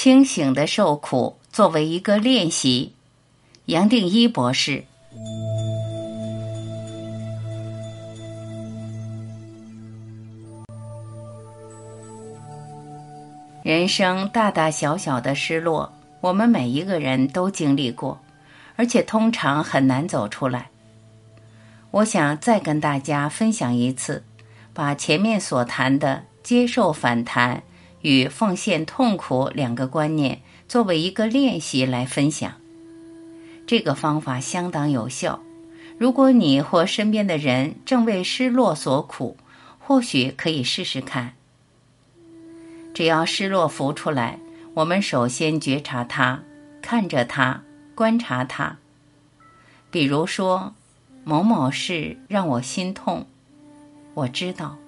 清醒的受苦作为一个练习，杨定一博士。人生大大小小的失落，我们每一个人都经历过，而且通常很难走出来。我想再跟大家分享一次，把前面所谈的接受反弹与奉献痛苦两个观念作为一个练习来分享。这个方法相当有效。如果你或身边的人正为失落所苦，或许可以试试看。只要失落浮出来，我们首先觉察它，看着它，观察它。比如说，某某事让我心痛，我知道；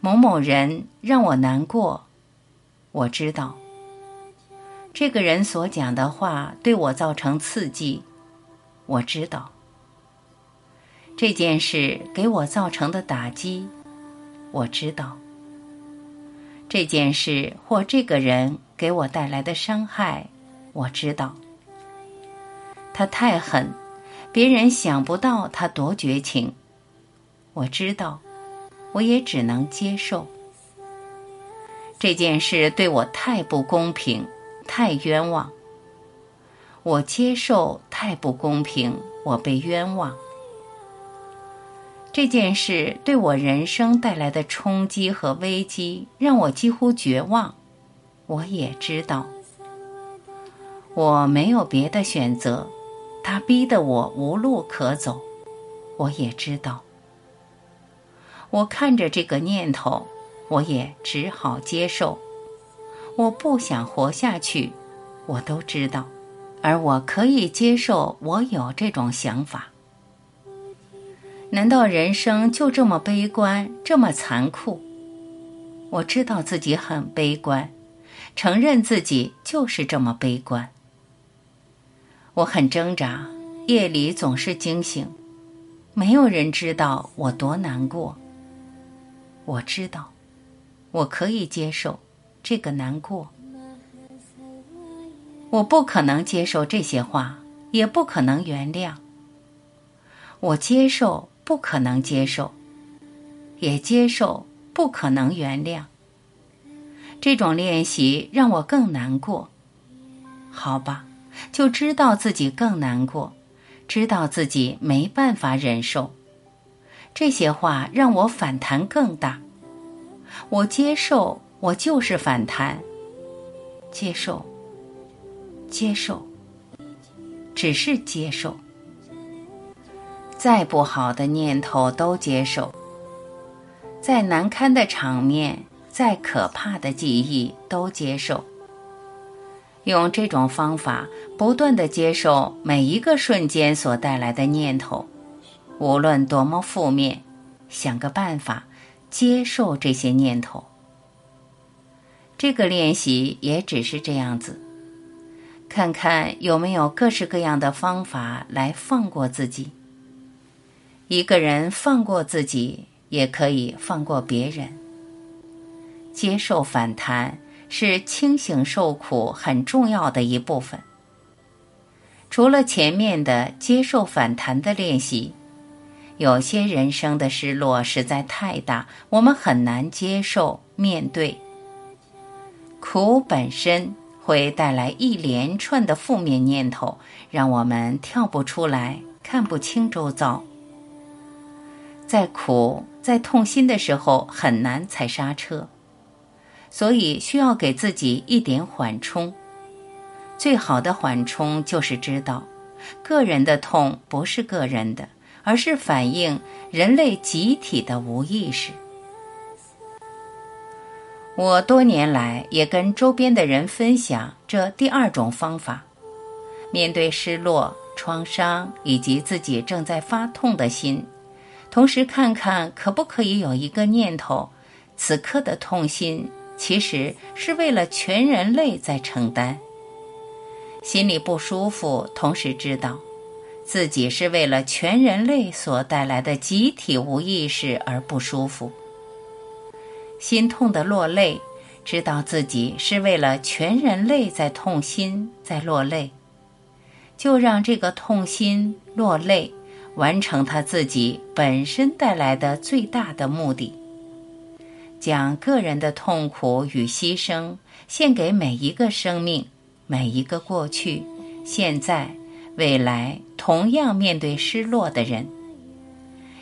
某某人让我难过，我知道；这个人所讲的话对我造成刺激，我知道；这件事给我造成的打击，我知道。这件事或这个人给我带来的伤害，我知道。他太狠，别人想不到他多绝情。我知道，我也只能接受。这件事对我太不公平，太冤枉。我接受太不公平，我被冤枉。这件事对我人生带来的冲击和危机，让我几乎绝望。我也知道，我没有别的选择，他逼得我无路可走。我也知道，我看着这个念头，我也只好接受。我不想活下去，我都知道，而我可以接受我有这种想法。难道人生就这么悲观，这么残酷？我知道自己很悲观，承认自己就是这么悲观。我很挣扎，夜里总是惊醒，没有人知道我多难过。我知道，我可以接受这个难过。我不可能接受这些话，也不可能原谅。我接受。不可能接受，也接受不可能原谅。这种练习让我更难过。好吧，就知道自己更难过，知道自己没办法忍受。这些话让我反弹更大。我接受，我就是反弹。接受，接受，只是接受。再不好的念头都接受，再难堪的场面，再可怕的记忆都接受。用这种方法，不断的接受每一个瞬间所带来的念头，无论多么负面，想个办法接受这些念头。这个练习也只是这样子，看看有没有各式各样的方法来放过自己。一个人放过自己，也可以放过别人。接受反弹是清醒受苦很重要的一部分。除了前面的接受反弹的练习，有些人生的失落实在太大，我们很难接受面对。苦本身会带来一连串的负面念头，让我们跳不出来，看不清周遭。在苦、在痛心的时候，很难踩刹车，所以需要给自己一点缓冲。最好的缓冲就是知道，个人的痛不是个人的，而是反映人类集体的无意识。我多年来也跟周边的人分享这第二种方法：面对失落、创伤以及自己正在发痛的心。同时看看可不可以有一个念头：此刻的痛心其实是为了全人类在承担。心里不舒服，同时知道自己是为了全人类所带来的集体无意识而不舒服。心痛的落泪，知道自己是为了全人类在痛心，在落泪，就让这个痛心落泪完成他自己本身带来的最大的目的，将个人的痛苦与牺牲献给每一个生命，每一个过去、现在、未来同样面对失落的人。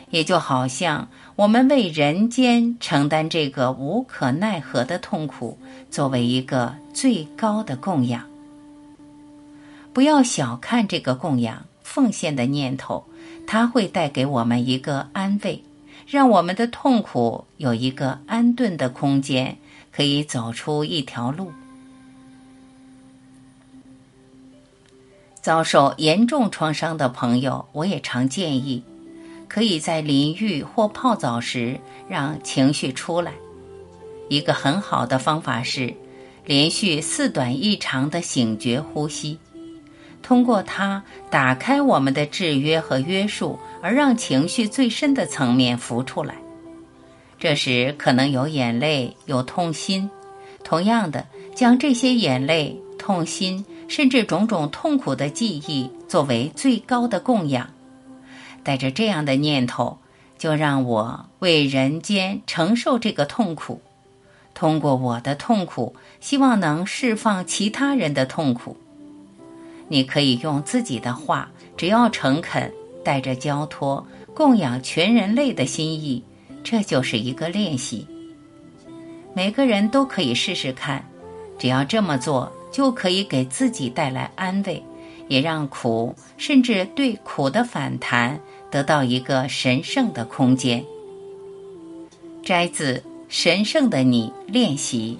也就好像我们为人间承担这个无可奈何的痛苦，作为一个最高的供养。不要小看这个供养奉献的念头，它会带给我们一个安慰，让我们的痛苦有一个安顿的空间，可以走出一条路。遭受严重创伤的朋友，我也常建议。可以在淋浴或泡澡时让情绪出来。一个很好的方法是连续四短一长的醒觉呼吸，通过它打开我们的制约和约束，而让情绪最深的层面浮出来。这时可能有眼泪，有痛心。同样的，将这些眼泪、痛心，甚至种种痛苦的记忆作为最高的供养。带着这样的念头，就让我为人间承受这个痛苦，通过我的痛苦，希望能释放其他人的痛苦。你可以用自己的话，只要诚恳，带着交托，供养全人类的心意，这就是一个练习。每个人都可以试试看，只要这么做，就可以给自己带来安慰，也让苦，甚至对苦的反弹。得到一个神圣的空间。摘自《神圣的你》练习。